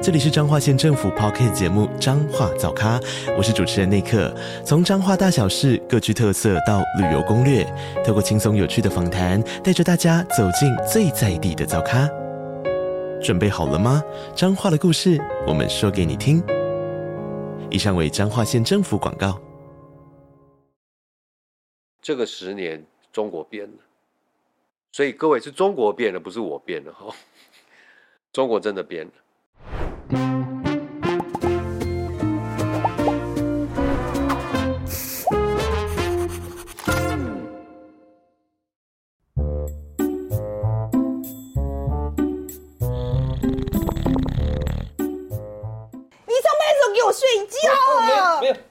这里是彰化县政府 Podcast 节目《彰化早咖》，我是主持人内克。从彰化大小事各具特色到旅游攻略，透过轻松有趣的访谈，带着大家走进最在地的早咖。准备好了吗？彰化的故事，我们说给你听。以上为彰化县政府广告。这个十年，中国变了，所以各位是中国变了，不是我变了哈。中国真的变了。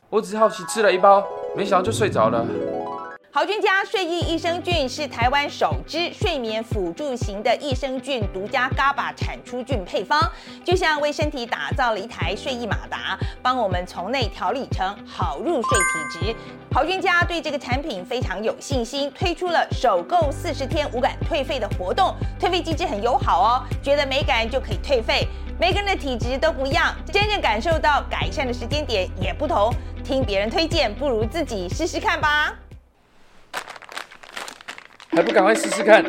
我只好奇吃了一包，没想到就睡着了。好菌家睡意益生菌是台湾首支睡眠辅助型的益生菌独家 GABA 产出菌配方，就像为身体打造了一台睡意马达，帮我们从内调理成好入睡体质。好菌家对这个产品非常有信心，推出了首购四十天无感退费的活动，退费机制很友好哦，觉得没感就可以退费。每个人的体质都不一样，真正感受到改善的时间点也不同。听别人推荐，不如自己试试看吧。还不赶快试试看！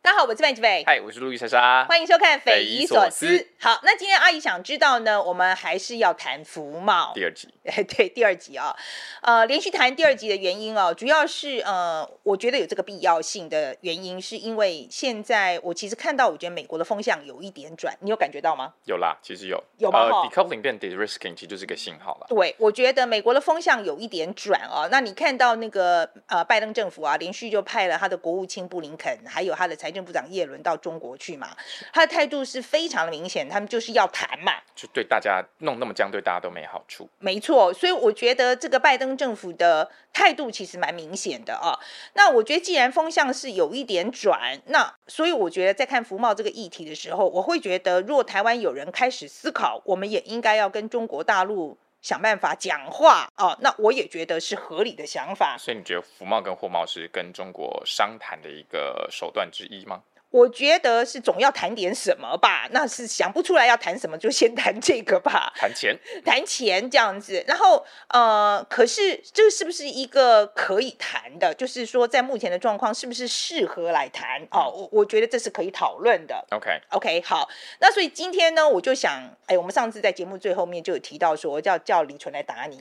大家好，我是范志伟。嗨，我是路易莎莎。欢迎收看《匪夷所思》。好，那今天阿姨想知道呢，我们还是要谈服贸第二集。对，第二集啊、哦，呃，连续谈第二集的原因哦，主要是呃，我觉得有这个必要性的原因，是因为现在我其实看到，我觉得美国的风向有一点转，你有感觉到吗？有啦，其实有，有吗？呃，decoupling 变 de-risking 其实就是一个信号了。对，我觉得美国的风向有一点转啊、哦。那你看到那个呃，拜登政府啊，连续就派了他的国务卿布林肯，还有他的财政部长耶伦到。到中国去嘛，他的态度是非常的明显，他们就是要谈嘛，就对大家弄那么僵，对大家都没好处。没错，所以我觉得这个拜登政府的态度其实蛮明显的啊。那我觉得既然风向是有一点转，那所以我觉得在看服贸这个议题的时候，我会觉得，如果台湾有人开始思考，我们也应该要跟中国大陆想办法讲话啊。那我也觉得是合理的想法。所以你觉得服贸跟货贸是跟中国商谈的一个手段之一吗？我觉得是总要谈点什么吧，那是想不出来要谈什么，就先谈这个吧。谈钱，谈钱这样子。然后呃，可是这是不是一个可以谈的？就是说，在目前的状况，是不是适合来谈？哦，我我觉得这是可以讨论的。OK OK，好。那所以今天呢，我就想，哎，我们上次在节目最后面就有提到说，叫叫李纯来打你，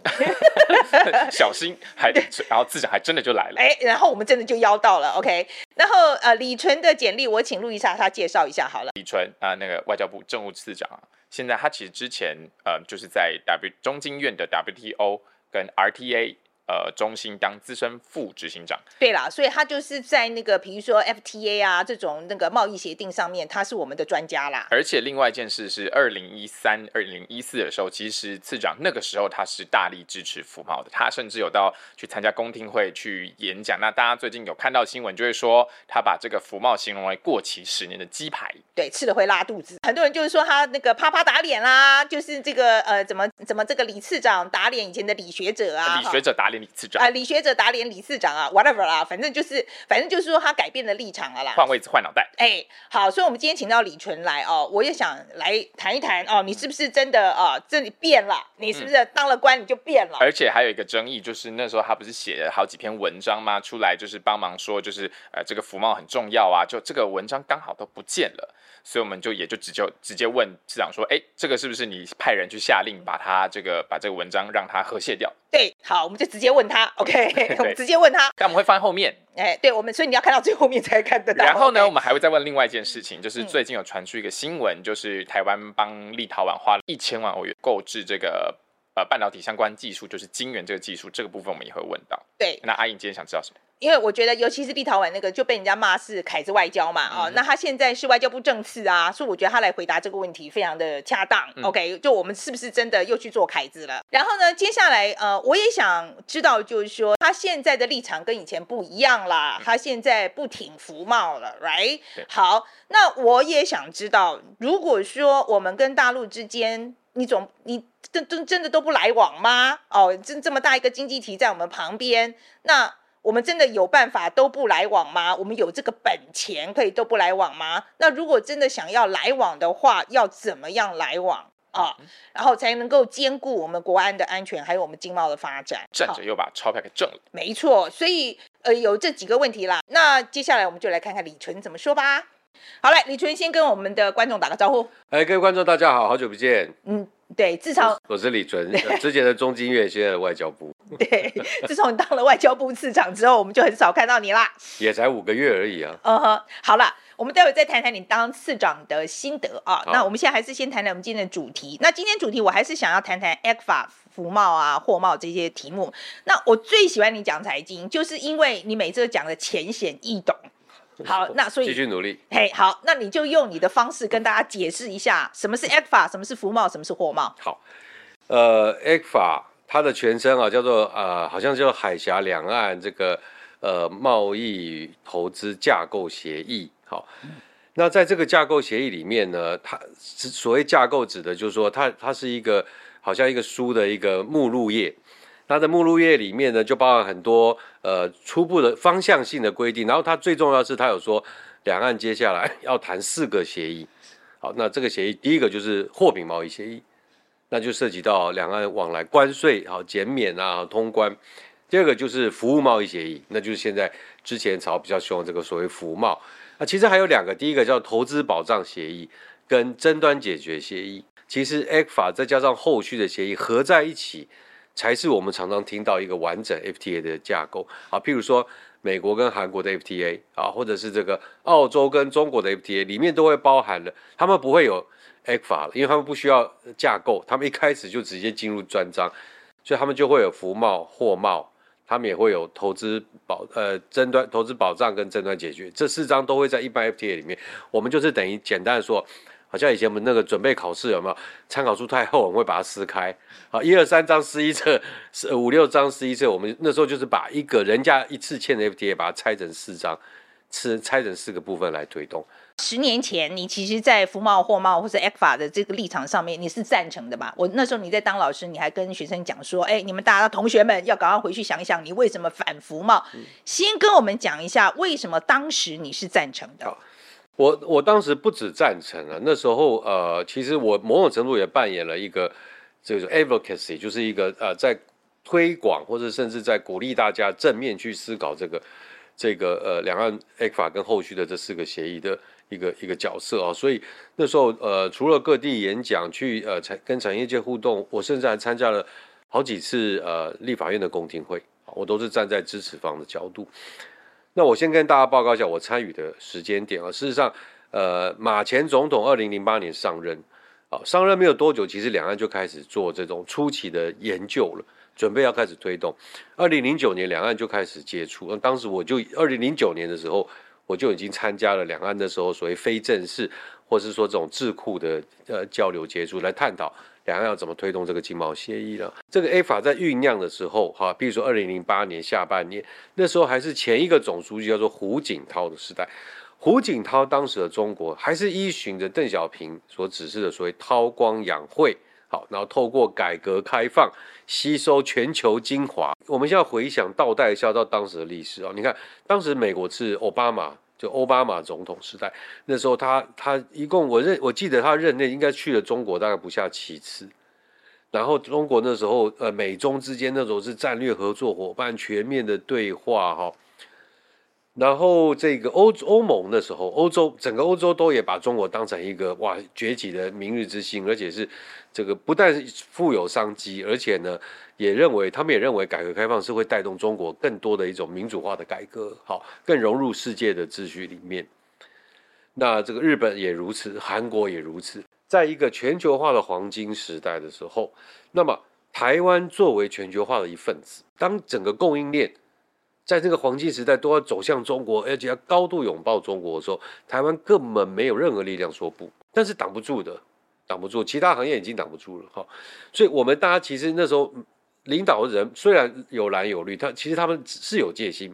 小心，还然后自己还真的就来了。哎，然后我们真的就邀到了。OK，然后呃，李纯的简历我。请路易莎莎介绍一下好了。李纯啊，那个外交部政务次长啊，现在他其实之前呃就是在 W 中经院的 WTO 跟 RTA。呃，中心当资深副执行长。对啦，所以他就是在那个，比如说 FTA 啊这种那个贸易协定上面，他是我们的专家啦。而且另外一件事是，二零一三、二零一四的时候，其实次长那个时候他是大力支持服贸的，他甚至有到去参加公听会去演讲。那大家最近有看到新闻，就会说他把这个服贸形容为过期十年的鸡排，对，吃了会拉肚子。很多人就是说他那个啪啪打脸啦，就是这个呃，怎么怎么这个李次长打脸以前的李学者啊，李学者打脸。李次长啊，李学者打脸李次长啊，whatever 啦，反正就是，反正就是说他改变了立场了啦，换位置换脑袋。哎，好，所以我们今天请到李纯来哦，我也想来谈一谈哦，你是不是真的啊？这里变了，你是不是当了官你就变了？而且还有一个争议，就是那时候他不是写了好几篇文章吗？出来就是帮忙说，就是呃，这个服贸很重要啊，就这个文章刚好都不见了，所以我们就也就直接直接问市长说，哎，这个是不是你派人去下令把他这个把这个文章让他和解掉？对，好，我们就直接问他，OK，我们直接问他。但我们会放在后面，哎，对，我们，所以你要看到最后面才看得到。然后呢我们还会再问另外一件事情，就是最近有传出一个新闻，嗯、就是台湾帮立陶宛花了一千万欧元购置这个呃半导体相关技术，就是晶圆这个技术，这个部分我们也会问到。对，那阿颖今天想知道什么？因为我觉得，尤其是立陶宛那个就被人家骂是凯子外交嘛，啊、嗯哦，那他现在是外交部政次啊，所以我觉得他来回答这个问题非常的恰当。嗯、OK，就我们是不是真的又去做凯子了？然后呢，接下来呃，我也想知道，就是说他现在的立场跟以前不一样啦，他现在不挺服贸了，right？好，那我也想知道，如果说我们跟大陆之间，你总你真真真的都不来往吗？哦，这这么大一个经济体在我们旁边，那。我们真的有办法都不来往吗？我们有这个本钱可以都不来往吗？那如果真的想要来往的话，要怎么样来往啊？然后才能够兼顾我们国安的安全，还有我们经贸的发展。站着又把钞票给挣了。没错，所以呃有这几个问题啦。那接下来我们就来看看李纯怎么说吧。好嘞，李纯先跟我们的观众打个招呼。哎，各位观众大家好，好久不见。嗯。对，自从我是李淳，之前的中经院，现在的外交部。对，自从你当了外交部次长之后，我们就很少看到你啦。也才五个月而已啊。嗯哼，好了，我们待会再谈谈你当次长的心得啊。那我们现在还是先谈谈我们今天的主题。那今天主题我还是想要谈谈 ECFA 服贸啊、货贸这些题目。那我最喜欢你讲财经，就是因为你每次都讲的浅显易懂。好，那所以继续努力。嘿，好，那你就用你的方式跟大家解释一下，什么是 ECFA，什么是服贸，什么是货贸。好，呃，ECFA 它的全称啊叫做呃，好像叫做海峡两岸这个呃贸易投资架构协议。好，嗯、那在这个架构协议里面呢，它所谓架构指的就是说它它是一个好像一个书的一个目录页。它的目录页里面呢，就包含很多呃初步的方向性的规定，然后它最重要是，它有说两岸接下来要谈四个协议。好，那这个协议第一个就是货品贸易协议，那就涉及到两岸往来关税好减免啊通关。第二个就是服务贸易协议，那就是现在之前炒比较凶的这个所谓服贸。那其实还有两个，第一个叫投资保障协议跟争端解决协议。其实 ECFA 再加上后续的协议合在一起。才是我们常常听到一个完整 FTA 的架构啊，譬如说美国跟韩国的 FTA 啊，或者是这个澳洲跟中国的 FTA 里面都会包含了，他们不会有 ECFA 了，因为他们不需要架构，他们一开始就直接进入专章，所以他们就会有服贸、货贸，他们也会有投资保呃争端、投资保障跟争端解决，这四章都会在一般 FTA 里面，我们就是等于简单说。好像以前我们那个准备考试有没有参考书太厚，我们会把它撕开。好，一二三章撕一册，五六章撕一册。我们那时候就是把一个人家一次欠的 FTA，把它拆成四章，拆拆成四个部分来推动。十年前，你其实，在服贸、货贸或者 ECFA 的这个立场上面，你是赞成的吧？我那时候你在当老师，你还跟学生讲说：“哎，你们大家同学们要赶快回去想一想，你为什么反服贸？”嗯、先跟我们讲一下，为什么当时你是赞成的。我我当时不止赞成啊，那时候呃，其实我某种程度也扮演了一个这个 advocacy，就是一个呃，在推广或者甚至在鼓励大家正面去思考这个这个呃两岸 ECFA 跟后续的这四个协议的一个一个角色啊。所以那时候呃，除了各地演讲去呃产跟产业界互动，我甚至还参加了好几次呃立法院的公听会，我都是站在支持方的角度。那我先跟大家报告一下我参与的时间点啊。事实上，呃，马前总统二零零八年上任，啊，上任没有多久，其实两岸就开始做这种初期的研究了，准备要开始推动。二零零九年，两岸就开始接触。那当时我就二零零九年的时候，我就已经参加了两岸的时候所谓非正式，或是说这种智库的呃交流接触，来探讨。两岸要怎么推动这个经贸协议呢？这个 A 法在酝酿的时候，哈，比如说二零零八年下半年，那时候还是前一个总书记叫做胡锦涛的时代。胡锦涛当时的中国还是依循着邓小平所指示的所谓韬光养晦，好，然后透过改革开放吸收全球精华。我们现在回想倒带一下到当时的历史啊，你看当时美国是奥巴马。就奥巴马总统时代，那时候他他一共我认我记得他任内应该去了中国大概不下七次，然后中国那时候呃美中之间那种是战略合作伙伴全面的对话哈。然后这个欧欧盟的时候，欧洲整个欧洲都也把中国当成一个哇崛起的明日之星，而且是这个不但富有商机，而且呢也认为他们也认为改革开放是会带动中国更多的一种民主化的改革，好，更融入世界的秩序里面。那这个日本也如此，韩国也如此，在一个全球化的黄金时代的时候，那么台湾作为全球化的一份子，当整个供应链。在这个黄金时代都要走向中国，而且要高度拥抱中国的时候，台湾根本没有任何力量说不，但是挡不住的，挡不住，其他行业已经挡不住了哈。所以，我们大家其实那时候领导人虽然有蓝有绿，他其实他们是有戒心，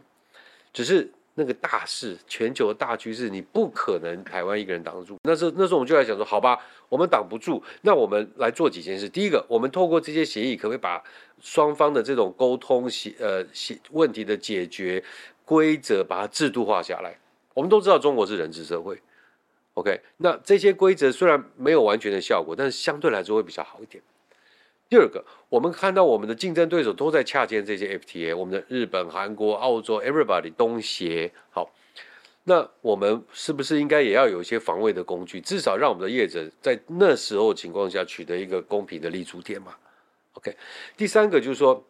只是。那个大势，全球的大趋势，你不可能台湾一个人挡得住。那时，那时候我们就来想说，好吧，我们挡不住，那我们来做几件事。第一个，我们透过这些协议，可不可以把双方的这种沟通协呃协问题的解决规则，把它制度化下来？我们都知道中国是人治社会，OK，那这些规则虽然没有完全的效果，但是相对来说会比较好一点。第二个，我们看到我们的竞争对手都在洽签这些 FTA，我们的日本、韩国、澳洲，everybody 东协，好，那我们是不是应该也要有一些防卫的工具，至少让我们的业者在那时候情况下取得一个公平的立足点嘛？OK，第三个就是说，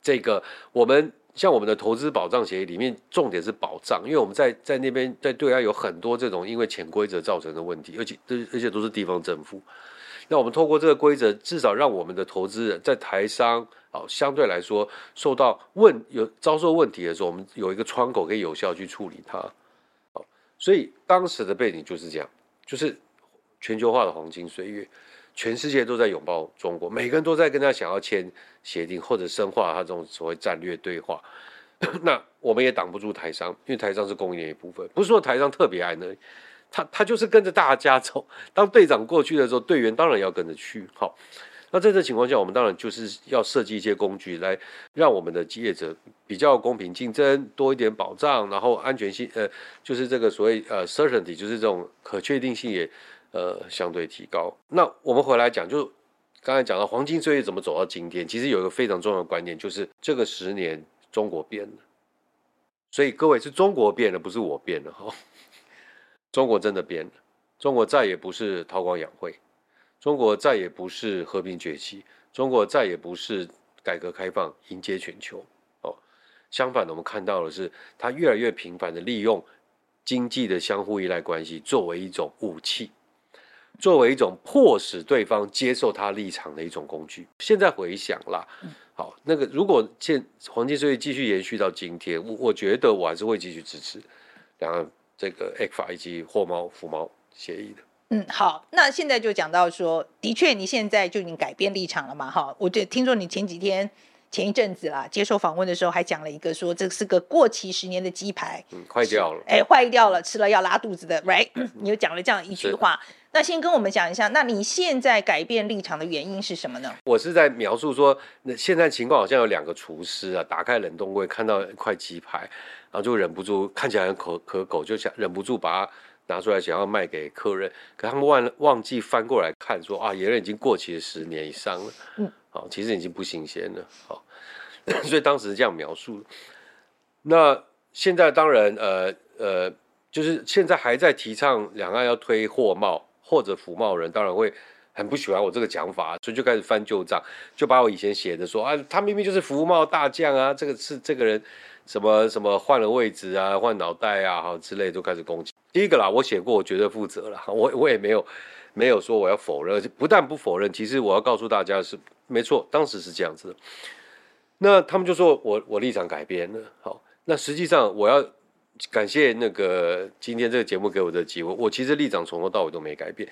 这个我们像我们的投资保障协议里面，重点是保障，因为我们在在那边在对岸有很多这种因为潜规则造成的问题，而且而且都是地方政府。那我们透过这个规则，至少让我们的投资人在台商啊，相对来说受到问有遭受问题的时候，我们有一个窗口可以有效去处理它。所以当时的背景就是这样，就是全球化的黄金岁月，全世界都在拥抱中国，每个人都在跟他想要签协定或者深化他这种所谓战略对话。那我们也挡不住台商，因为台商是供应链一部分，不是说台商特别爱那。他他就是跟着大家走，当队长过去的时候，队员当然要跟着去。好，那在这情况下，我们当然就是要设计一些工具来让我们的职业者比较公平竞争，多一点保障，然后安全性，呃，就是这个所谓呃 certainty，就是这种可确定性也呃相对提高。那我们回来讲，就刚才讲到黄金岁月怎么走到今天，其实有一个非常重要的观念，就是这个十年中国变了，所以各位是中国变了，不是我变了哈。中国真的变了，中国再也不是韬光养晦，中国再也不是和平崛起，中国再也不是改革开放迎接全球。哦，相反的，我们看到的是，它越来越频繁的利用经济的相互依赖关系作为一种武器，作为一种迫使对方接受他立场的一种工具。现在回想啦，好，那个如果现黄金岁月继续延续到今天，我我觉得我还是会继续支持两岸。这个 ECFA 以及货猫、福猫协议的，嗯，好，那现在就讲到说，的确，你现在就已经改变立场了嘛？哈，我就听说你前几天、前一阵子啦，接受访问的时候，还讲了一个说，这是个过期十年的鸡排，嗯，坏掉了，哎，坏掉了，吃了要拉肚子的，right？你又讲了这样一句话，那先跟我们讲一下，那你现在改变立场的原因是什么呢？我是在描述说，那现在情况好像有两个厨师啊，打开冷冻柜看到一块鸡排。然后就忍不住，看起来很可可狗，就想忍不住把它拿出来，想要卖给客人。可他们忘忘记翻过来看，说啊，野人已经过期了十年以上了。嗯，好，其实已经不新鲜了。好，所以当时是这样描述。那现在当然，呃呃，就是现在还在提倡两岸要推货贸或者服贸人，当然会很不喜欢我这个讲法，所以就开始翻旧账，就把我以前写的说啊，他明明就是服贸大将啊，这个是这个人。什么什么换了位置啊，换脑袋啊，好之类都开始攻击。第一个啦，我写过，我绝对负责了。我我也没有没有说我要否认，不但不否认，其实我要告诉大家是没错，当时是这样子的。那他们就说我我立场改变了。好，那实际上我要感谢那个今天这个节目给我的机会。我其实立场从头到尾都没改变，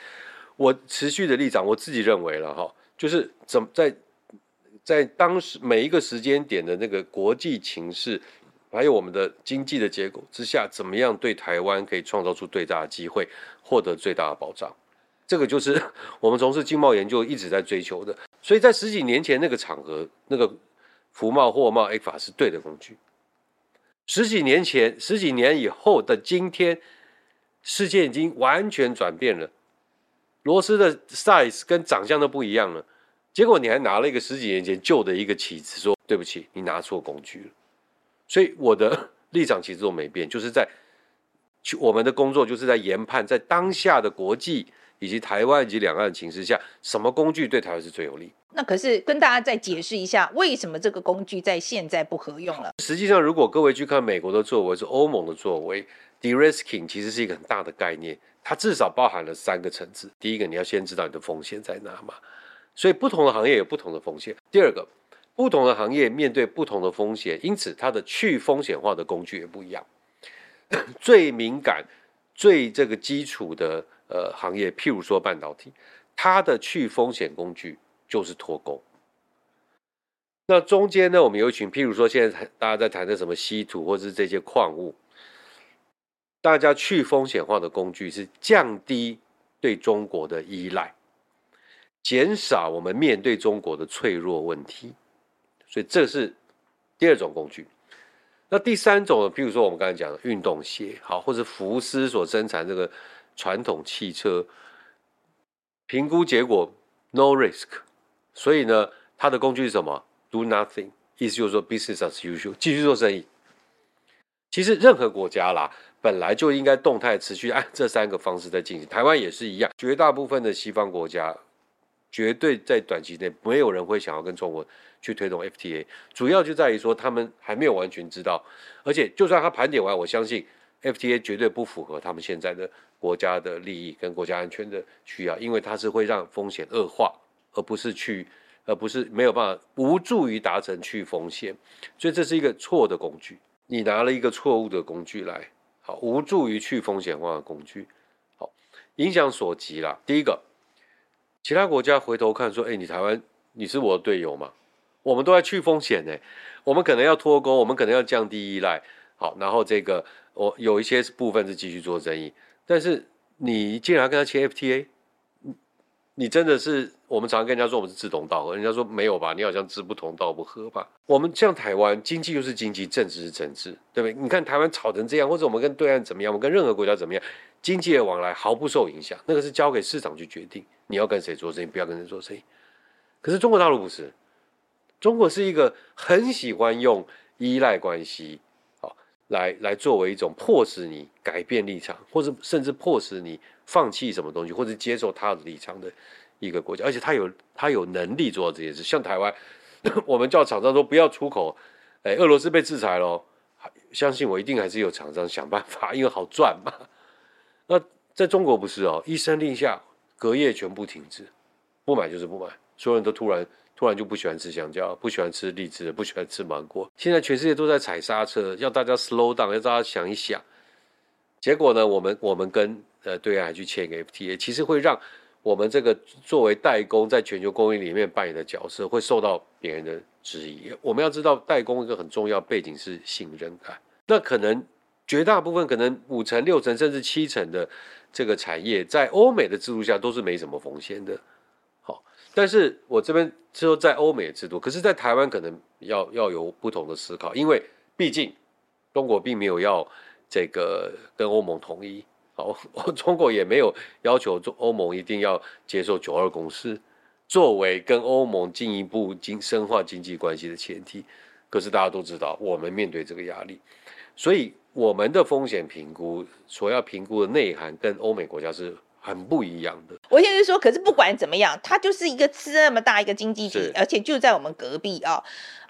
我持续的立场，我自己认为了哈，就是怎么在在当时每一个时间点的那个国际情势。还有我们的经济的结构之下，怎么样对台湾可以创造出最大的机会，获得最大的保障？这个就是 我们从事经贸研究一直在追求的。所以在十几年前那个场合，那个服贸货贸 A 法是对的工具。十几年前，十几年以后的今天，世界已经完全转变了，螺丝的 size 跟长相都不一样了。结果你还拿了一个十几年前旧的一个旗子，说对不起，你拿错工具了。所以我的 立场其实都没变，就是在去我们的工作就是在研判，在当下的国际以及台湾以及两岸的情势下，什么工具对台湾是最有利？那可是跟大家再解释一下，为什么这个工具在现在不合用了？实际上，如果各位去看美国的作为，是欧盟的作为，de-risking 其实是一个很大的概念，它至少包含了三个层次。第一个，你要先知道你的风险在哪嘛，所以不同的行业有不同的风险。第二个。不同的行业面对不同的风险，因此它的去风险化的工具也不一样。最敏感、最这个基础的呃行业，譬如说半导体，它的去风险工具就是脱钩。那中间呢，我们有一群，譬如说现在大家在谈的什么稀土或是这些矿物，大家去风险化的工具是降低对中国的依赖，减少我们面对中国的脆弱问题。所以这是第二种工具。那第三种呢？比如说我们刚才讲的运动鞋，好，或者福斯所生产这个传统汽车，评估结果 no risk，所以呢，它的工具是什么？Do nothing，意思就是说 business as usual，继续做生意。其实任何国家啦，本来就应该动态持续按这三个方式在进行。台湾也是一样，绝大部分的西方国家。绝对在短期内没有人会想要跟中国去推动 FTA，主要就在于说他们还没有完全知道，而且就算他盘点完，我相信 FTA 绝对不符合他们现在的国家的利益跟国家安全的需要，因为它是会让风险恶化，而不是去，而不是没有办法无助于达成去风险，所以这是一个错的工具，你拿了一个错误的工具来，好，无助于去风险化的工具，好，影响所及啦，第一个。其他国家回头看说：“哎，你台湾你是我的队友嘛？我们都在去风险呢，我们可能要脱钩，我们可能要降低依赖。好，然后这个我有一些部分是继续做生意，但是你竟然跟他签 FTA，你真的是我们常常跟人家说我们是志同道合，人家说没有吧？你好像志不同道不合吧？我们像台湾经济又是经济，政治是政治，对不对？你看台湾吵成这样，或者我们跟对岸怎么样，我们跟任何国家怎么样？”经济的往来毫不受影响，那个是交给市场去决定，你要跟谁做生意，不要跟谁做生意。可是中国大陆不是，中国是一个很喜欢用依赖关系，好，来来作为一种迫使你改变立场，或者甚至迫使你放弃什么东西，或者接受他的立场的一个国家。而且他有他有能力做到这件事。像台湾，我们叫厂商说不要出口，哎，俄罗斯被制裁了，相信我，一定还是有厂商想办法，因为好赚嘛。那在中国不是哦，一声令下，隔夜全部停止，不买就是不买，所有人都突然突然就不喜欢吃香蕉，不喜欢吃荔枝，不喜欢吃芒果。现在全世界都在踩刹车，要大家 slow down，要大家想一想。结果呢，我们我们跟呃对岸去签一个 FTA，其实会让我们这个作为代工在全球供应里面扮演的角色会受到别人的质疑。我们要知道，代工一个很重要背景是信任感，那可能。绝大部分可能五成、六成甚至七成的这个产业，在欧美的制度下都是没什么风险的。好，但是我这边说在欧美的制度，可是，在台湾可能要要有不同的思考，因为毕竟中国并没有要这个跟欧盟统一。好，中国也没有要求中欧盟一定要接受九二共识作为跟欧盟进一步经深化经济关系的前提。可是大家都知道，我们面对这个压力，所以。我们的风险评估所要评估的内涵跟欧美国家是很不一样的。我现在说，可是不管怎么样，它就是一个这么大一个经济体，而且就在我们隔壁啊。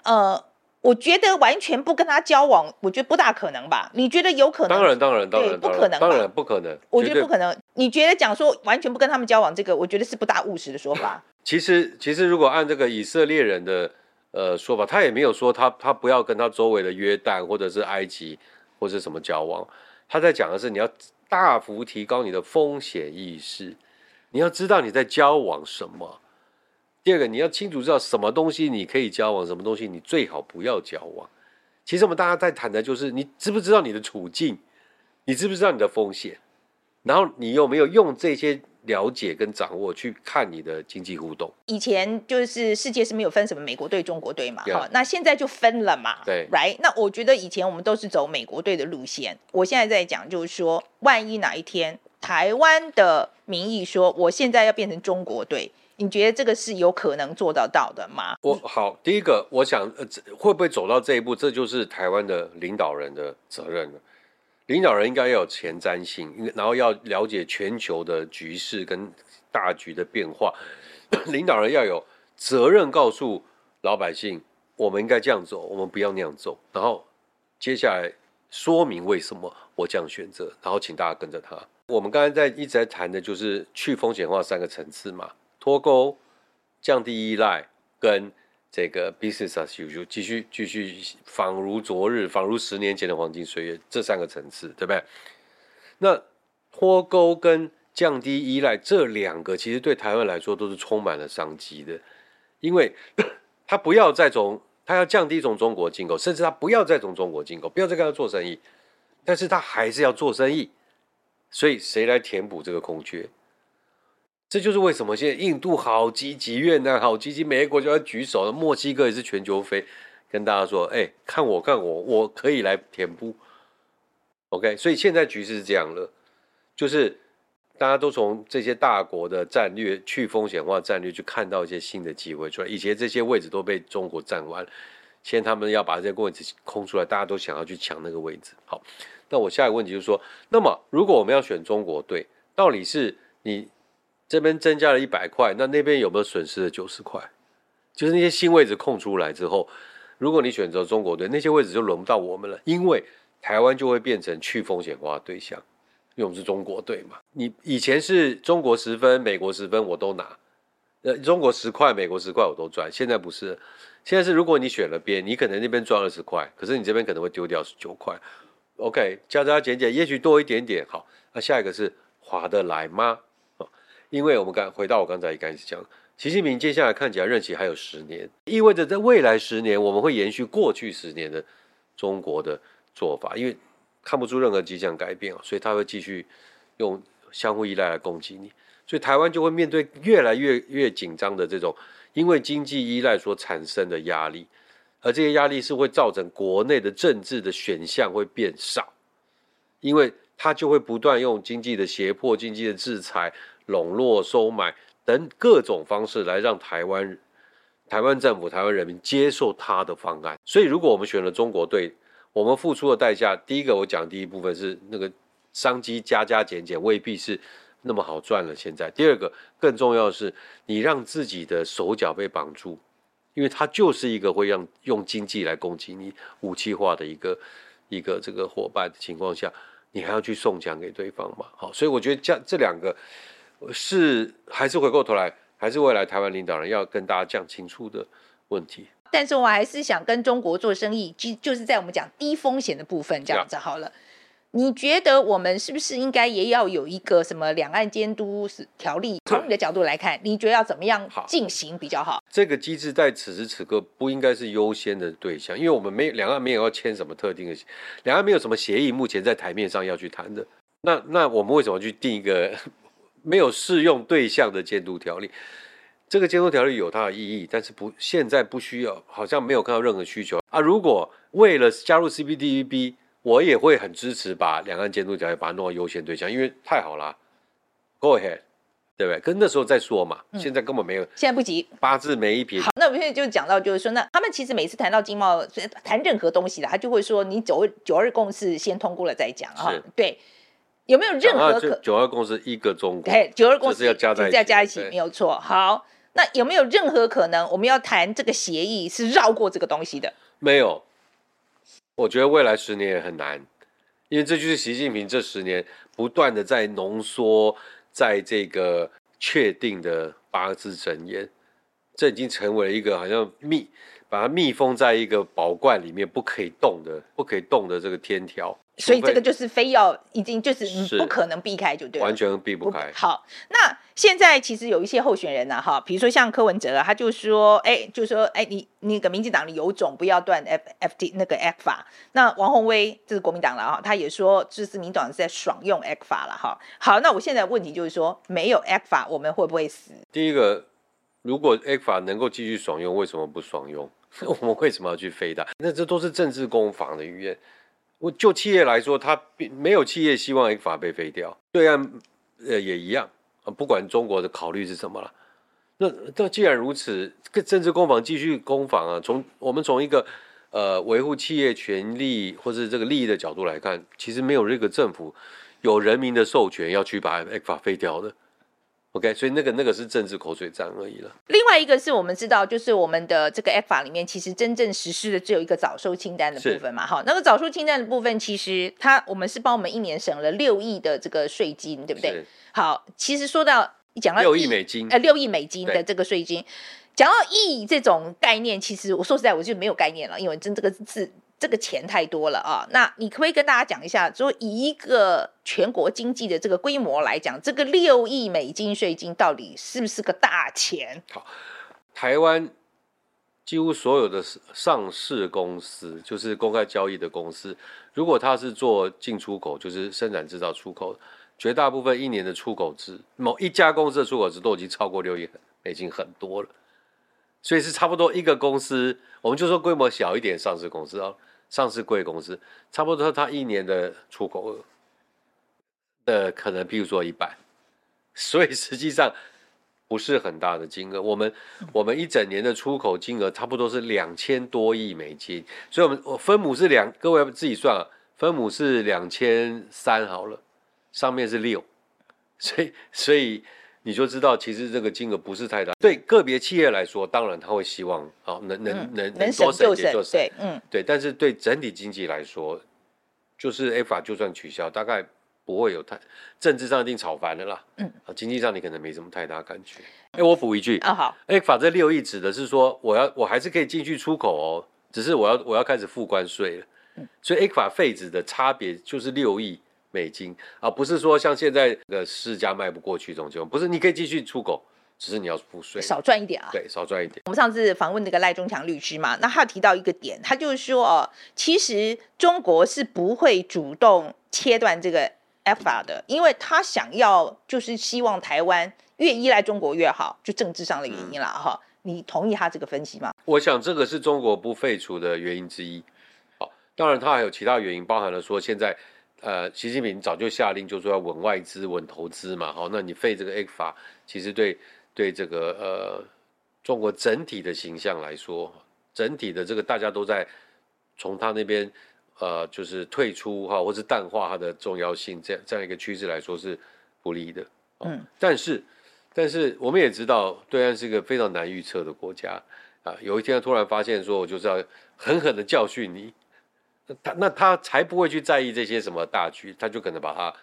呃，我觉得完全不跟他交往，我觉得不大可能吧？你觉得有可能？当然，当然，当然，不可能，当然不可能。我觉得不可能。你觉得讲说完全不跟他们交往，这个我觉得是不大务实的说法。其实，其实如果按这个以色列人的呃说法，他也没有说他他不要跟他周围的约旦或者是埃及。或者什么交往，他在讲的是你要大幅提高你的风险意识，你要知道你在交往什么。第二个，你要清楚知道什么东西你可以交往，什么东西你最好不要交往。其实我们大家在谈的就是你知不知道你的处境，你知不知道你的风险，然后你有没有用这些。了解跟掌握去看你的经济互动。以前就是世界是没有分什么美国队、中国队嘛，哈，那现在就分了嘛，对，right？那我觉得以前我们都是走美国队的路线，我现在在讲就是说，万一哪一天台湾的民意说我现在要变成中国队，你觉得这个是有可能做得到的吗？我好，第一个我想，呃，会不会走到这一步，这就是台湾的领导人的责任了。领导人应该要有前瞻性，然后要了解全球的局势跟大局的变化。领导人要有责任告诉老百姓，我们应该这样走，我们不要那样走。然后接下来说明为什么我这样选择，然后请大家跟着他。我们刚才在一直在谈的就是去风险化三个层次嘛，脱钩、降低依赖跟这个 business as usual，继续继续仿如昨日，仿如十年前的黄金岁月，这三个层次，对不对？那脱钩跟降低依赖这两个，其实对台湾来说都是充满了商机的，因为 他不要再从他要降低从中国进口，甚至他不要再从中国进口，不要再跟他做生意，但是他还是要做生意，所以谁来填补这个空缺？这就是为什么现在印度好积极，越南好积极，每个国家要举手，墨西哥也是全球飞，跟大家说，哎，看我，看我，我可以来填补。OK，所以现在局势是这样了，就是大家都从这些大国的战略去风险化战略去看到一些新的机会出来。以前这些位置都被中国占完，现在他们要把这些位置空出来，大家都想要去抢那个位置。好，那我下一个问题就是说，那么如果我们要选中国队，到底是你？这边增加了一百块，那那边有没有损失了九十块？就是那些新位置空出来之后，如果你选择中国队，那些位置就轮不到我们了，因为台湾就会变成去风险化对象，因为我们是中国队嘛。你以前是中国十分，美国十分我都拿，呃，中国十块，美国十块我都赚。现在不是，现在是如果你选了边，你可能那边赚二十块，可是你这边可能会丢掉九块。OK，加加减减，也许多一点点。好，那下一个是划得来吗？因为我们刚回到我刚才一开始讲，习近平接下来看起来任期还有十年，意味着在未来十年我们会延续过去十年的中国的做法，因为看不出任何迹象改变，所以他会继续用相互依赖来攻击你，所以台湾就会面对越来越越紧张的这种因为经济依赖所产生的压力，而这些压力是会造成国内的政治的选项会变少，因为他就会不断用经济的胁迫、经济的制裁。笼络、收买等各种方式来让台湾、台湾政府、台湾人民接受他的方案。所以，如果我们选了中国队，我们付出的代价，第一个我讲第一部分是那个商机加加减减未必是那么好赚了。现在，第二个更重要的是，你让自己的手脚被绑住，因为它就是一个会让用经济来攻击你、武器化的一个一个这个伙伴的情况下，你还要去送奖给对方嘛？好，所以我觉得这这两个。是还是回过头来，还是未来台湾领导人要跟大家讲清楚的问题。但是我还是想跟中国做生意，就就是在我们讲低风险的部分这样子好了。你觉得我们是不是应该也要有一个什么两岸监督条例？从你的角度来看，你觉得要怎么样进行比较好？好，这个机制在此时此刻不应该是优先的对象，因为我们没两岸没有要签什么特定的，两岸没有什么协议，目前在台面上要去谈的。那那我们为什么去定一个？没有适用对象的监督条例，这个监督条例有它的意义，但是不现在不需要，好像没有看到任何需求啊。如果为了加入 CPTPP，我也会很支持把两岸监督条例把它弄到优先对象，因为太好了，Go ahead，对不对？跟那时候再说嘛，嗯、现在根本没有，现在不急，八字没一撇。好，那我们现在就讲到，就是说，那他们其实每次谈到经贸，谈任何东西的，他就会说，你九九二共识先通过了再讲啊，对。有没有任何可九二共识一个中国？对，九二共识要加在再加一起，没有错。好，那有没有任何可能我们要谈这个协议是绕过这个东西的？没有，我觉得未来十年也很难，因为这就是习近平这十年不断的在浓缩，在这个确定的八字真言，这已经成为了一个好像密，把它密封在一个宝罐里面，不可以动的，不可以动的这个天条。所以这个就是非要已经就是不可能避开，就对，完全避不开。好，那现在其实有一些候选人呐，哈，比如说像柯文哲啊，他就说，哎，就说，哎，你那个民进党里有种，不要断 F F T 那个 ECFA。那王宏威这是国民党了哈，他也说这是民党是在爽用 ECFA 了哈。好，那我现在问题就是说，没有 ECFA 我们会不会死？第一个，如果 ECFA 能够继续爽用，为什么不爽用？我们为什么要去飞它？那这都是政治攻防的语言。我就企业来说，他没有企业希望 A 法被废掉，对岸呃也一样啊，不管中国的考虑是什么了。那那既然如此，政治攻防继续攻防啊。从我们从一个呃维护企业权利或是这个利益的角度来看，其实没有这个政府有人民的授权要去把 A 法废掉的。OK，所以那个那个是政治口水战而已了。另外一个是我们知道，就是我们的这个 ECFA 里面，其实真正实施的只有一个早收清单的部分嘛。哈，那个早收清单的部分，其实它我们是帮我们一年省了六亿的这个税金，对不对？好，其实说到一讲到六亿美金，呃，六亿美金的这个税金，讲到亿这种概念，其实我说实在，我就没有概念了，因为真这个字这个钱太多了啊。那你可不可以跟大家讲一下，说以一个全国经济的这个规模来讲，这个六亿美金税金到底是不是个大钱？好，台湾几乎所有的上市公司，就是公开交易的公司，如果它是做进出口，就是生产制造出口，绝大部分一年的出口值，某一家公司的出口值都已经超过六亿美金很多了。所以是差不多一个公司，我们就说规模小一点上市公司啊，上市贵公司，差不多它一年的出口额的可能，譬如说一半，所以实际上不是很大的金额。我们我们一整年的出口金额差不多是两千多亿美金，所以我们我分母是两，各位自己算啊，分母是两千三好了，上面是六，所以所以。你就知道，其实这个金额不是太大。对个别企业来说，当然他会希望啊，能能能能多省点就省。对，嗯，对。但是对整体经济来说，就是 AFA 就算取消，大概不会有太政治上一定吵翻了啦。嗯，啊，经济上你可能没什么太大感觉。哎，我补一句啊，好，ECFA 这六亿指的是说，我要我还是可以进去出口哦，只是我要我要开始付关税了。嗯，所以 ECFA 废止的差别就是六亿。美金啊，不是说像现在的市价卖不过去这种情况，不是，你可以继续出口，只是你要付税，少赚一点啊。对，少赚一点。我们上次访问那个赖中强律师嘛，那他提到一个点，他就是说哦，其实中国是不会主动切断这个 ECFA 的，因为他想要就是希望台湾越依赖中国越好，就政治上的原因了哈。嗯。你同意他这个分析吗？我想这个是中国不废除的原因之一。好，当然他还有其他原因，包含了说现在。呃，习近平早就下令，就说要稳外资、稳投资嘛。好，那你废这个 ECFA，其实对对这个呃中国整体的形象来说，整体的这个大家都在从他那边呃就是退出哈，或是淡化它的重要性，这样这样一个趋势来说是不利的。嗯，但是但是我们也知道，对岸是一个非常难预测的国家啊。有一天突然发现说，我就是要狠狠的教训你。他那他才不会去在意这些什么大局，他就可能把它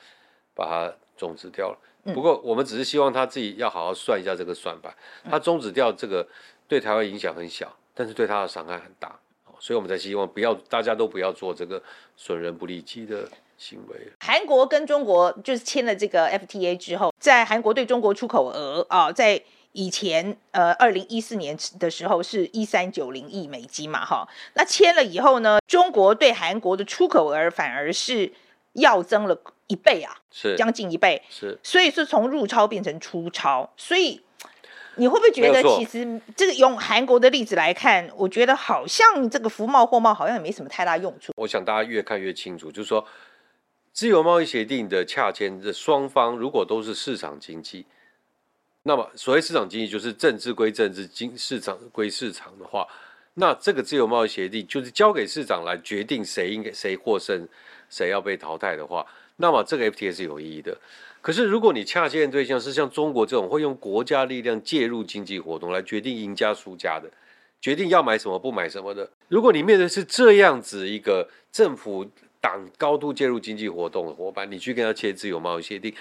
把它终止掉了。不过我们只是希望他自己要好好算一下这个算盘。他终止掉这个对台湾影响很小，但是对他的伤害很大，所以我们才希望不要大家都不要做这个损人不利己的行为。韩国跟中国就是签了这个 FTA 之后，在韩国对中国出口额啊，在。以前，呃，二零一四年的时候是一三九零亿美金嘛，哈，那签了以后呢，中国对韩国的出口额反而是要增了一倍啊，是将近一倍，是，所以是从入超变成出超，所以你会不会觉得，其实这个用韩国的例子来看，我觉得好像这个服贸货贸好像也没什么太大用处。我想大家越看越清楚，就是说，自由贸易协定的洽签的双方如果都是市场经济。那么，所谓市场经济就是政治归政治，经市场归市场的话，那这个自由贸易协定就是交给市场来决定谁应该谁获胜，谁要被淘汰的话，那么这个 FTA 是有意义的。可是，如果你洽签对象是像中国这种会用国家力量介入经济活动来决定赢家输家的，决定要买什么不买什么的，如果你面对是这样子一个政府党高度介入经济活动的伙伴，你去跟他签自由贸易协定。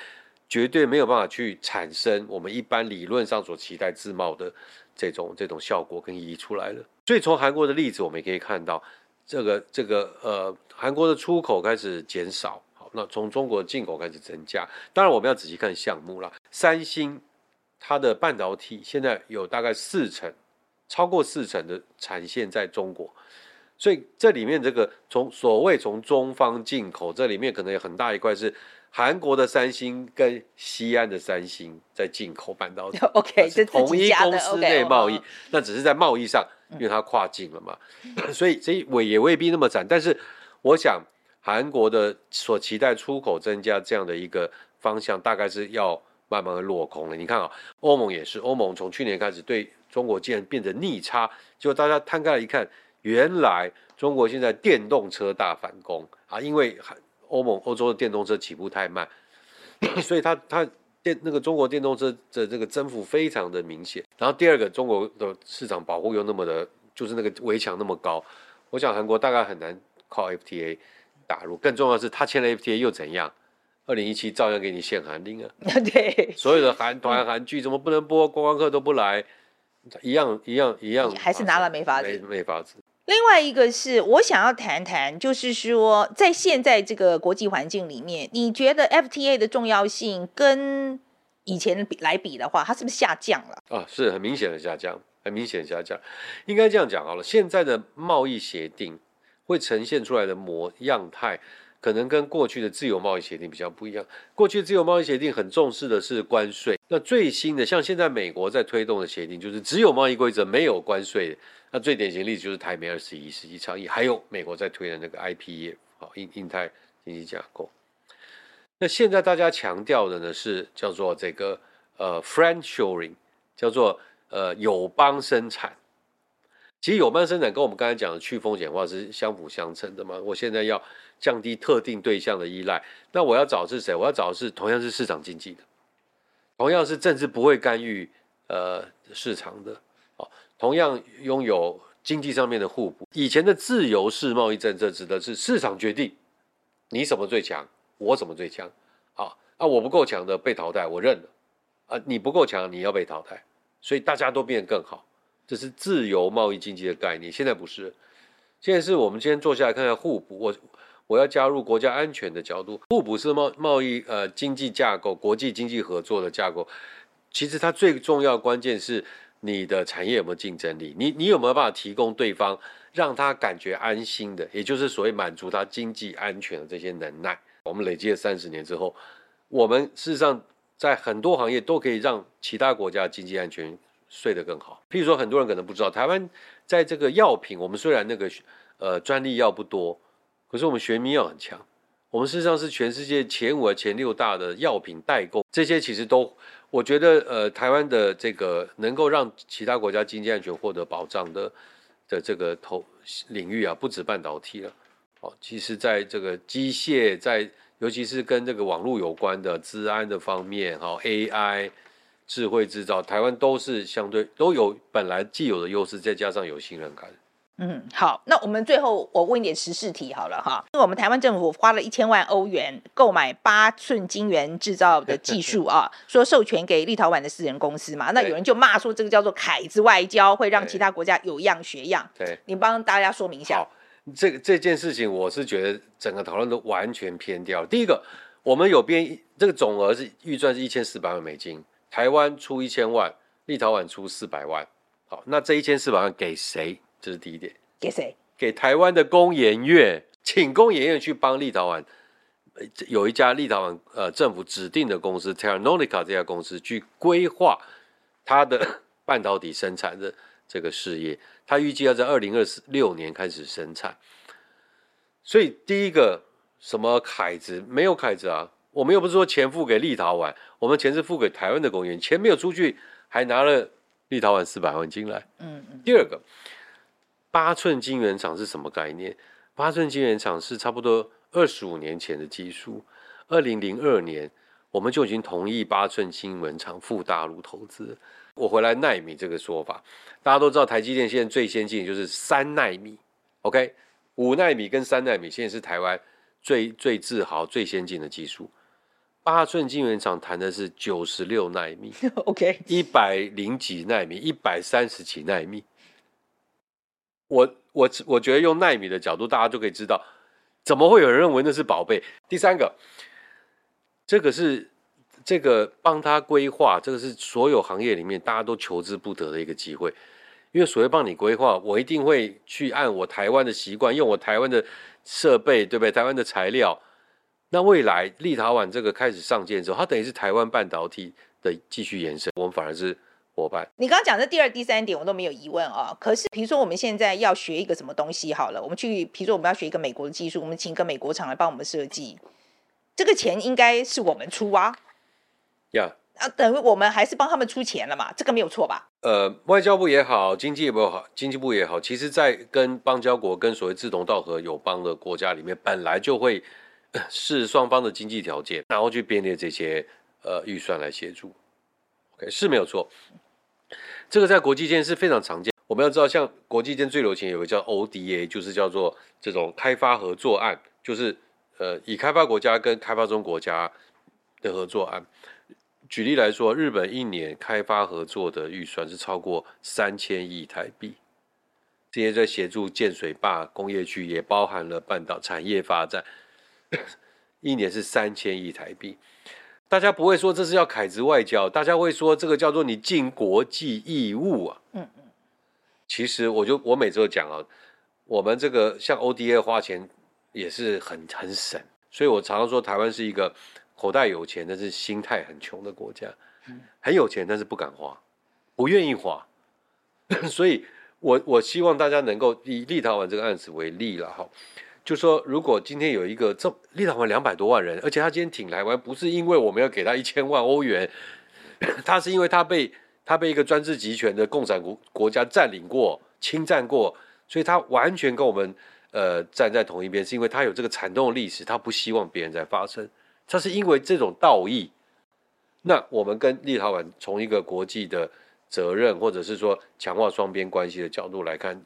绝对没有办法去产生我们一般理论上所期待自贸的这种这种效果跟意义出来了。所以从韩国的例子，我们也可以看到，这个这个呃，韩国的出口开始减少，好，那从中国进口开始增加。当然，我们要仔细看项目啦。三星它的半导体现在有大概四成，超过四成的产线在中国，所以这里面这个从所谓从中方进口，这里面可能有很大一块是。韩国的三星跟西安的三星在进口半导体，OK，是同一公司内贸易，okay, 那只是在贸易上，因为它跨境了嘛，嗯、所以所以也也未必那么惨。但是我想，韩国的所期待出口增加这样的一个方向，大概是要慢慢的落空了。你看啊，欧盟也是，欧盟从去年开始对中国竟然变成逆差，结果大家摊开来一看，原来中国现在电动车大反攻啊，因为韩。欧盟欧洲的电动车起步太慢，所以它它电那个中国电动车的这个增幅非常的明显。然后第二个，中国的市场保护又那么的，就是那个围墙那么高，我想韩国大概很难靠 FTA 打入。更重要的是，他签了 FTA 又怎样？二零一七照样给你限韩令啊！对，所有的韩团韩剧怎么不能播？观光客都不来，一样一样一样，还是拿了没法子，没没法子。另外一个是我想要谈谈，就是说在现在这个国际环境里面，你觉得 FTA 的重要性跟以前比来比的话，它是不是下降了？啊，是很明显的下降，很明显的下降。应该这样讲好了，现在的贸易协定会呈现出来的模样态。可能跟过去的自由贸易协定比较不一样。过去自由贸易协定很重视的是关税，那最新的像现在美国在推动的协定就是只有贸易规则没有关税。那最典型的例子就是台美二十一世纪倡议，还有美国在推的那个 IPEF 好印印太经济架构。那现在大家强调的呢是叫做这个呃 friendshoring，叫做呃友邦生产。其实友邦生产跟我们刚才讲的去风险化是相辅相成的嘛。我现在要降低特定对象的依赖，那我要找的是谁？我要找的是同样是市场经济的，同样是政治不会干预呃市场的，同样拥有经济上面的互补。以前的自由式贸易政策指的是市场决定你什么最强，我什么最强，啊啊我不够强的被淘汰，我认了，啊你不够强你要被淘汰，所以大家都变得更好。这是自由贸易经济的概念，现在不是，现在是我们今天坐下来看看互补。我我要加入国家安全的角度，互补是贸贸易呃经济架构、国际经济合作的架构。其实它最重要关键是你的产业有没有竞争力，你你有没有办法提供对方让他感觉安心的，也就是所谓满足他经济安全的这些能耐。我们累积了三十年之后，我们事实上在很多行业都可以让其他国家经济安全。睡得更好。譬如说，很多人可能不知道，台湾在这个药品，我们虽然那个呃专利药不多，可是我们学名药很强。我们事实上是全世界前五、前六大的药品代工。这些其实都，我觉得呃，台湾的这个能够让其他国家经济安全获得保障的的这个投领域啊，不止半导体了。哦，其实在这个机械，在尤其是跟这个网络有关的治安的方面，哈，AI。智慧制造，台湾都是相对都有本来既有的优势，再加上有信任感。嗯，好，那我们最后我问一点时事题好了哈。因为我们台湾政府花了一千万欧元购买八寸晶圆制造的技术啊，说授权给立陶宛的私人公司嘛。那有人就骂说这个叫做凯子外交，会让其他国家有样学样。对，你帮大家说明一下。好，这个这件事情，我是觉得整个讨论都完全偏掉。第一个，我们有编这个总额是预算是一千四百万美金。台湾出一千万，立陶宛出四百万，好，那这一千四百万给谁？这是第一点。给谁？给台湾的工研院，请工研院去帮立陶宛，有一家立陶宛呃政府指定的公司 Terranolica 这家公司去规划它的 半导体生产的这个事业，它预计要在二零二六年开始生产。所以第一个什么凯子没有凯子啊？我们又不是说钱付给立陶宛，我们钱是付给台湾的工研，钱没有出去，还拿了立陶宛四百万进来。嗯嗯。第二个，八寸晶圆厂是什么概念？八寸晶圆厂是差不多二十五年前的技术。二零零二年，我们就已经同意八寸晶圆厂赴大陆投资。我回来奈米这个说法，大家都知道台积电现在最先进的就是三奈米，OK，五奈米跟三奈米现在是台湾最最自豪、最先进的技术。八寸晶圆厂谈的是九十六奈米，OK，一百零几奈米，一百三十几奈米。我我我觉得用奈米的角度，大家就可以知道，怎么会有人认为那是宝贝？第三个，这个是这个帮他规划，这个是所有行业里面大家都求之不得的一个机会，因为所谓帮你规划，我一定会去按我台湾的习惯，用我台湾的设备，对不对？台湾的材料。那未来立陶宛这个开始上线之后，它等于是台湾半导体的继续延伸，我们反而是伙伴。你刚刚讲的第二、第三点我都没有疑问啊、哦。可是，比如说我们现在要学一个什么东西，好了，我们去，比如说我们要学一个美国的技术，我们请一个美国厂来帮我们设计，这个钱应该是我们出啊。呀 Yeah. 啊，等于我们还是帮他们出钱了嘛？这个没有错吧？呃，外交部也好，经济部也好，经济部也好，其实在跟邦交国、跟所谓志同道合、友邦的国家里面，本来就会。是双方的经济条件，然后去编列这些呃预算来协助，OK 是没有错。这个在国际间是非常常见。我们要知道，像国际间最流行有个叫 ODA，就是叫做这种开发合作案，就是呃以开发国家跟开发中国家的合作案。举例来说，日本一年开发合作的预算是超过三千亿台币，这些在协助建水坝工业区，也包含了半岛产业发展，一年是三千亿台币。大家不会说这是要凯子外交，大家会说这个叫做你尽国际义务啊。嗯嗯。其实我就我每次都讲啊，我们这个像 ODA 花钱也是很很省，所以我常常说台湾是一个。口袋有钱，但是心态很穷的国家，很有钱，但是不敢花，不愿意花。所以我，我我希望大家能够以立陶宛这个案子为例了哈，就说如果今天有一个这立陶宛两百多万人，而且他今天挺台湾，不是因为我们要给他一千万欧元，他是因为他被他被一个专制集权的共产国国家占领过、侵占过，所以他完全跟我们呃站在同一边，是因为他有这个惨痛的历史，他不希望别人再发生。他是因为这种道义，那我们跟立陶宛从一个国际的责任，或者是说强化双边关系的角度来看，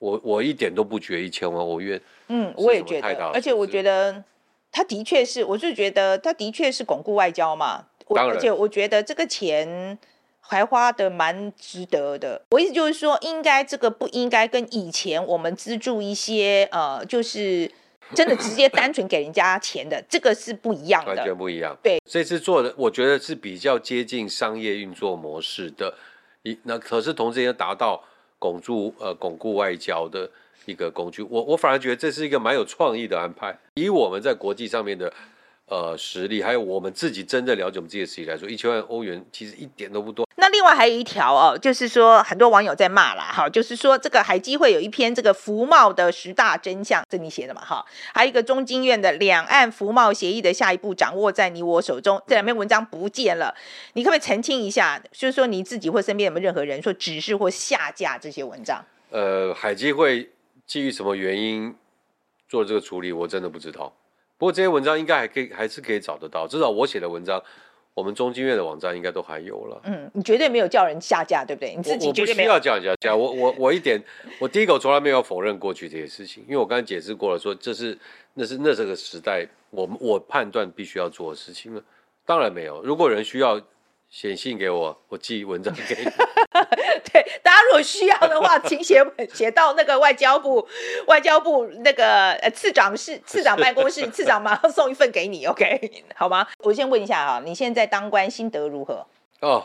我我一点都不觉得一千万欧元，嗯，我也觉得，而且我觉得他的确是，我就觉得他的确是巩固外交嘛，当然，而且我觉得这个钱还花的蛮值得的。我意思就是说，应该这个不应该跟以前我们资助一些呃，就是。真的直接单纯给人家钱的，这个是不一样的，完全不一样。对，这次做的，我觉得是比较接近商业运作模式的，一那可是同时也达到巩固呃巩固外交的一个工具。我我反而觉得这是一个蛮有创意的安排，以我们在国际上面的。呃，实力还有我们自己真正了解我们自己的实力来说，一千万欧元其实一点都不多。那另外还有一条哦，就是说很多网友在骂啦，哈，就是说这个海基会有一篇这个服贸的十大真相，这你写的嘛，哈，还有一个中经院的两岸服贸协议的下一步掌握在你我手中，这两篇文章不见了，你可不可以澄清一下？就是说你自己或身边有没有任何人说指示或下架这些文章？呃，海基会基于什么原因做这个处理，我真的不知道。不过这些文章应该还可以，还是可以找得到。至少我写的文章，我们中经院的网站应该都还有了。嗯，你绝对没有叫人下架，对不对？你自己绝对没有。我不需要叫人下架。我我我一点，我第一个从来没有否认过去这些事情，因为我刚才解释过了，说这是那是那这个时代，我我判断必须要做的事情了。当然没有，如果人需要。写信给我，我寄文章 给你。对，大家如果需要的话，请写写到那个外交部，外交部那个呃次长室次长办公室，次长马上送一份给你，OK，好吗？我先问一下啊，你现在当官心得如何？哦，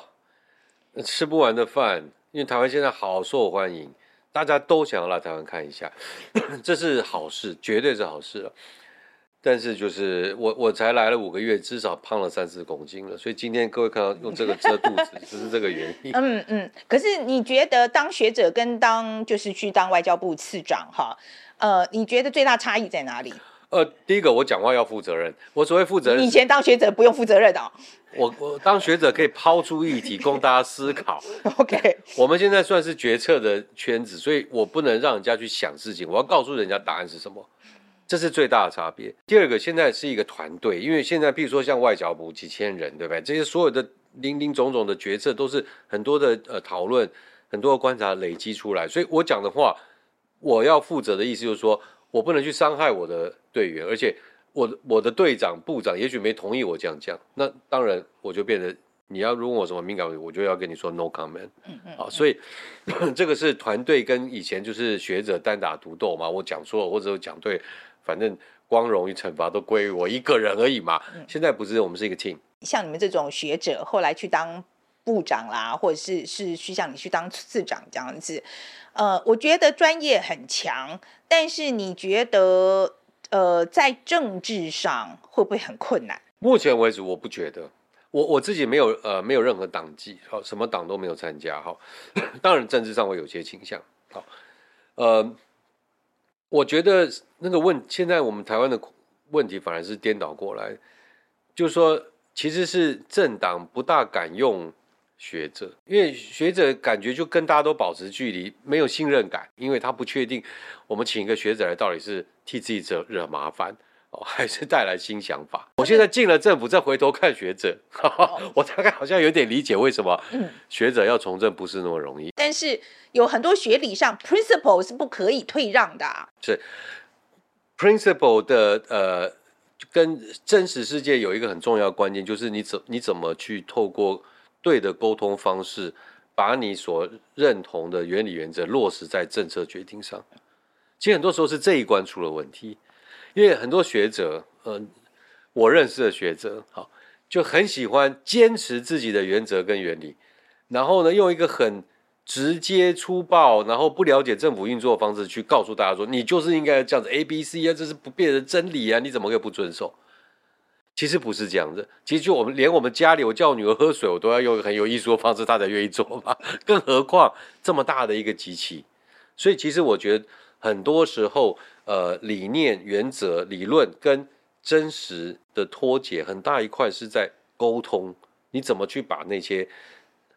吃不完的饭，因为台湾现在好受欢迎，大家都想要来台湾看一下，这是好事，绝对是好事了。但是就是我我才来了五个月，至少胖了三四公斤了，所以今天各位看到用这个遮肚子，就是这个原因。嗯嗯。可是你觉得当学者跟当就是去当外交部次长哈，呃，你觉得最大差异在哪里？呃，第一个我讲话要负责任，我所谓负责任，以前当学者不用负责任的哦。我我当学者可以抛出议题供大家思考。OK。我们现在算是决策的圈子，所以我不能让人家去想事情，我要告诉人家答案是什么。这是最大的差别。第二个，现在是一个团队，因为现在，比如说像外交部几千人，对不对？这些所有的林林总总的决策，都是很多的呃讨论，很多的观察累积出来。所以我讲的话，我要负责的意思就是说，我不能去伤害我的队员，而且我的我的队长、部长也许没同意我这样讲，那当然我就变得你要问我什么敏感问题，我就要跟你说 no comment。嗯嗯。好，所以这个是团队跟以前就是学者单打独斗嘛，我讲错了或者讲对。反正光荣与惩罚都归于我一个人而已嘛。现在不是，我们是一个 team。像你们这种学者，后来去当部长啦，或者是是去像你去当次长这样子，呃，我觉得专业很强，但是你觉得呃，在政治上会不会很困难？目前为止，我不觉得。我我自己没有呃没有任何党籍，好，什么党都没有参加，哈，当然政治上会有些倾向，好，呃。我觉得那个问，现在我们台湾的问题反而是颠倒过来，就是说，其实是政党不大敢用学者，因为学者感觉就跟大家都保持距离，没有信任感，因为他不确定我们请一个学者来到底是替自己惹惹麻烦。还是带来新想法。我现在进了政府，再回头看学者，我大概好像有点理解为什么学者要从政不是那么容易。但是有很多学理上 principle 是不可以退让的啊。是 principle 的呃跟真实世界有一个很重要关键，就是你怎你怎么去透过对的沟通方式，把你所认同的原理原则落实在政策决定上。其实很多时候是这一关出了问题，因为很多学者，嗯、呃，我认识的学者，好，就很喜欢坚持自己的原则跟原理，然后呢，用一个很直接粗暴，然后不了解政府运作的方式去告诉大家说，你就是应该这样子 A B C 啊，这是不变的真理啊，你怎么可以不遵守？其实不是这样子，其实就我们连我们家里，我叫女儿喝水，我都要用很有艺术的方式，她才愿意做嘛，更何况这么大的一个机器。所以其实我觉得很多时候，呃，理念、原则、理论跟真实的脱节，很大一块是在沟通，你怎么去把那些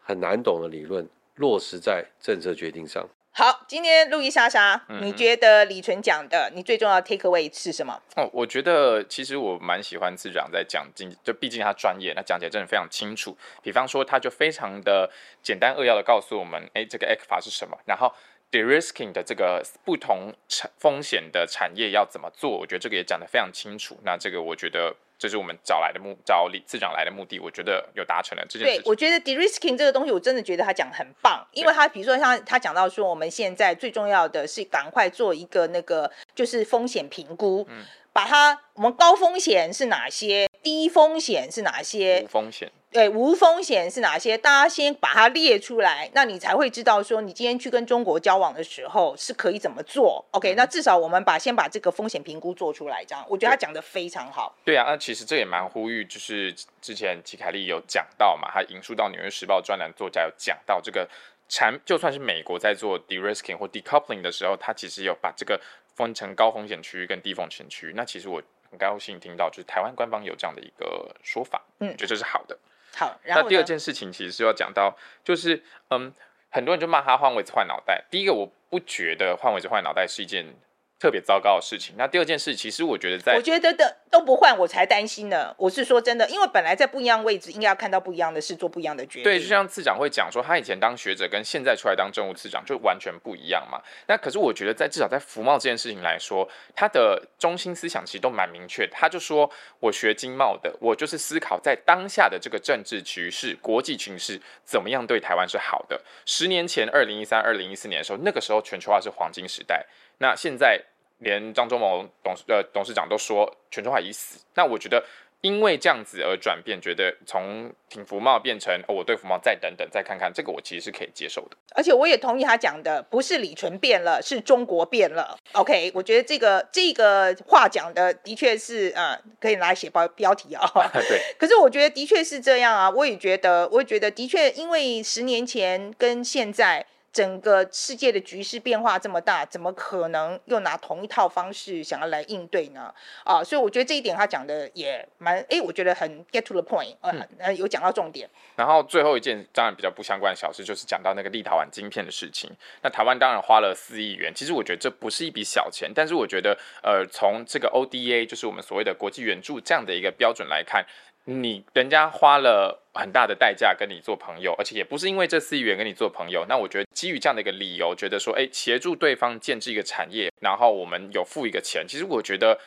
很难懂的理论。落实在政策决定上。好，今天路易莎莎，嗯、你觉得李纯讲的，你最重要的 take away 是什么？哦，我觉得其实我蛮喜欢次长在讲经，就毕竟他专业，那讲解真的非常清楚。比方说，他就非常的简单扼要的告诉我们，哎，这个 ECFA 是什么，然后 de-risking 的这个不同产风险的产业要怎么做，我觉得这个也讲得非常清楚。那这个我觉得。这是我们找来的目，找李次长来的目的，我觉得有达成了这件事情。对，我觉得 de-risking 这个东西，我真的觉得他讲很棒，因为他比如说像他讲到说，我们现在最重要的是赶快做一个那个就是风险评估，嗯，把它我们高风险是哪些，低风险是哪些，无风险。对，无风险是哪些？大家先把它列出来，那你才会知道说，你今天去跟中国交往的时候是可以怎么做。OK，、嗯、那至少我们把先把这个风险评估做出来，这样我觉得他讲的非常好。对啊，那其实这也蛮呼吁，就是之前齐凯利有讲到嘛，他引述到《纽约时报》专栏作家有讲到这个产，就算是美国在做 de-risking 或 decoupling 的时候，他其实有把这个分成高风险区域跟低风险区域。那其实我很高兴听到，就是台湾官方有这样的一个说法，嗯，我觉得这是好的。好，那第二件事情其实是要讲到，就是嗯，很多人就骂他换位置换脑袋。第一个，我不觉得换位置换脑袋是一件。特别糟糕的事情。那第二件事，其实我觉得在，我觉得的都不换，我才担心呢。我是说真的，因为本来在不一样位置，应该要看到不一样的事，做不一样的决定。对，就像次长会讲说，他以前当学者跟现在出来当政务次长就完全不一样嘛。那可是我觉得，在至少在服贸这件事情来说，他的中心思想其实都蛮明确。他就说，我学经贸的，我就是思考在当下的这个政治局势、国际局势怎么样对台湾是好的。十年前，二零一三、二零一四年的时候，那个时候全球化是黄金时代。那现在。连张忠谋董事呃董事长都说全中华已死，那我觉得因为这样子而转变，觉得从挺福茂变成、哦、我对福茂再等等再看看，这个我其实是可以接受的。而且我也同意他讲的，不是李纯变了，是中国变了。OK，我觉得这个这个话讲的的确是呃可以拿来写标标题啊。对。可是我觉得的确是这样啊，我也觉得，我也觉得的确，因为十年前跟现在。整个世界的局势变化这么大，怎么可能又拿同一套方式想要来应对呢？啊，所以我觉得这一点他讲的也蛮，哎，我觉得很 get to the point，呃，嗯、有讲到重点。然后最后一件当然比较不相关的小事，就是讲到那个立陶宛晶片的事情。那台湾当然花了四亿元，其实我觉得这不是一笔小钱，但是我觉得，呃，从这个 ODA，就是我们所谓的国际援助这样的一个标准来看。你人家花了很大的代价跟你做朋友，而且也不是因为这四亿元跟你做朋友。那我觉得基于这样的一个理由，觉得说，哎，协助对方建置一个产业，然后我们有付一个钱。其实我觉得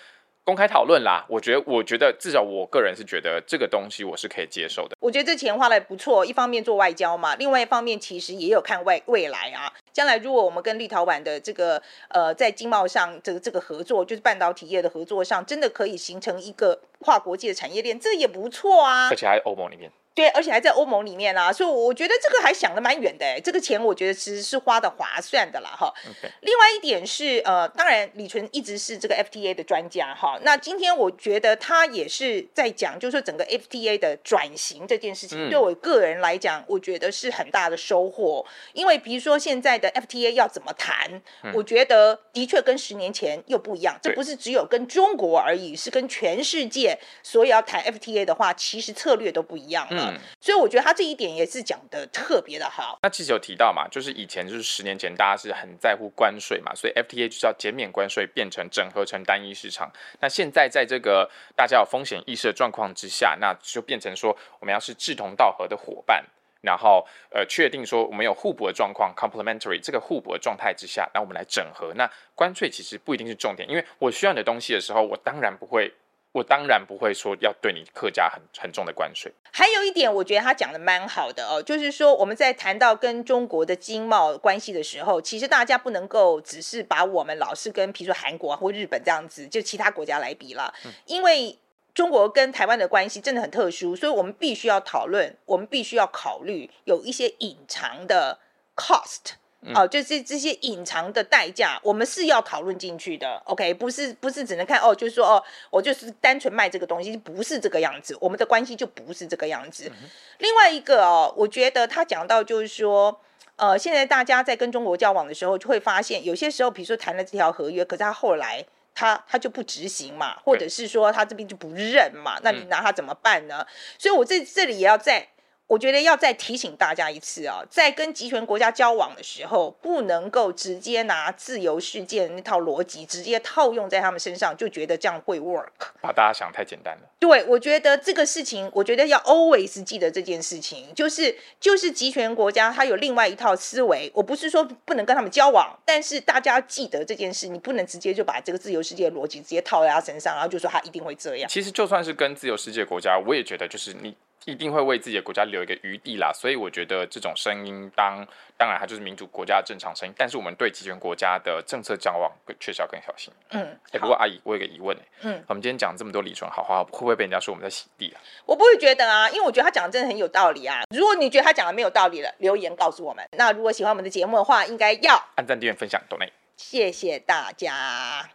公开讨论啦，我觉得，我觉得至少我个人是觉得这个东西我是可以接受的。我觉得这钱花的不错，一方面做外交嘛，另外一方面其实也有看未未来啊。将来如果我们跟立陶宛的这个呃在经贸上这个这个合作，就是半导体业的合作上，真的可以形成一个跨国际的产业链，这也不错啊。而且还欧盟里面。对，而且还在欧盟里面啊，所以我觉得这个还想的蛮远的，这个钱我觉得其实是花的划算的啦，哈。另外一点是，呃，当然李纯一直是这个 FTA 的专家，哈。那今天我觉得他也是在讲，就是说整个 FTA 的转型这件事情，嗯、对我个人来讲，我觉得是很大的收获。因为比如说现在的 FTA 要怎么谈，嗯、我觉得的确跟十年前又不一样。这不是只有跟中国而已，是跟全世界所以要谈 FTA 的话，其实策略都不一样。嗯，所以我觉得他这一点也是讲的特别的好。那其实有提到嘛，就是以前就是十年前大家是很在乎关税嘛，所以 FTA 就是要减免关税，变成整合成单一市场。那现在在这个大家有风险意识的状况之下，那就变成说我们要是志同道合的伙伴，然后呃确定说我们有互补的状况 （complementary） 这个互补的状态之下，那我们来整合。那关税其实不一定是重点，因为我需要你的东西的时候，我当然不会。我当然不会说要对你课加很很重的关税。还有一点，我觉得他讲的蛮好的哦，就是说我们在谈到跟中国的经贸关系的时候，其实大家不能够只是把我们老是跟，比如说韩国或日本这样子，就其他国家来比了，嗯、因为中国跟台湾的关系真的很特殊，所以我们必须要讨论，我们必须要考虑有一些隐藏的 cost。哦，就是这些隐藏的代价，我们是要讨论进去的。OK，不是不是只能看哦，就是说哦，我就是单纯卖这个东西，不是这个样子，我们的关系就不是这个样子。嗯、另外一个哦，我觉得他讲到就是说，呃，现在大家在跟中国交往的时候，就会发现有些时候，比如说谈了这条合约，可是他后来他他就不执行嘛，或者是说他这边就不认嘛，那你拿他怎么办呢？嗯、所以我这这里也要在。我觉得要再提醒大家一次啊，在跟集权国家交往的时候，不能够直接拿自由世界的那套逻辑直接套用在他们身上，就觉得这样会 work。把大家想太简单了。对，我觉得这个事情，我觉得要 always 记得这件事情，就是就是集权国家它有另外一套思维。我不是说不能跟他们交往，但是大家记得这件事，你不能直接就把这个自由世界的逻辑直接套在他身上，然后就说他一定会这样。其实就算是跟自由世界国家，我也觉得就是你。一定会为自己的国家留一个余地啦，所以我觉得这种声音当当然它就是民主国家的正常声音，但是我们对集权国家的政策交往确实要更小心。嗯，哎、欸，不过阿姨，我有个疑问嗯，我们今天讲这么多李纯好话，会不会被人家说我们在洗地啊？我不会觉得啊，因为我觉得他讲的真的很有道理啊。如果你觉得他讲的没有道理了，留言告诉我们。那如果喜欢我们的节目的话，应该要按赞、订阅、分享，懂内。谢谢大家。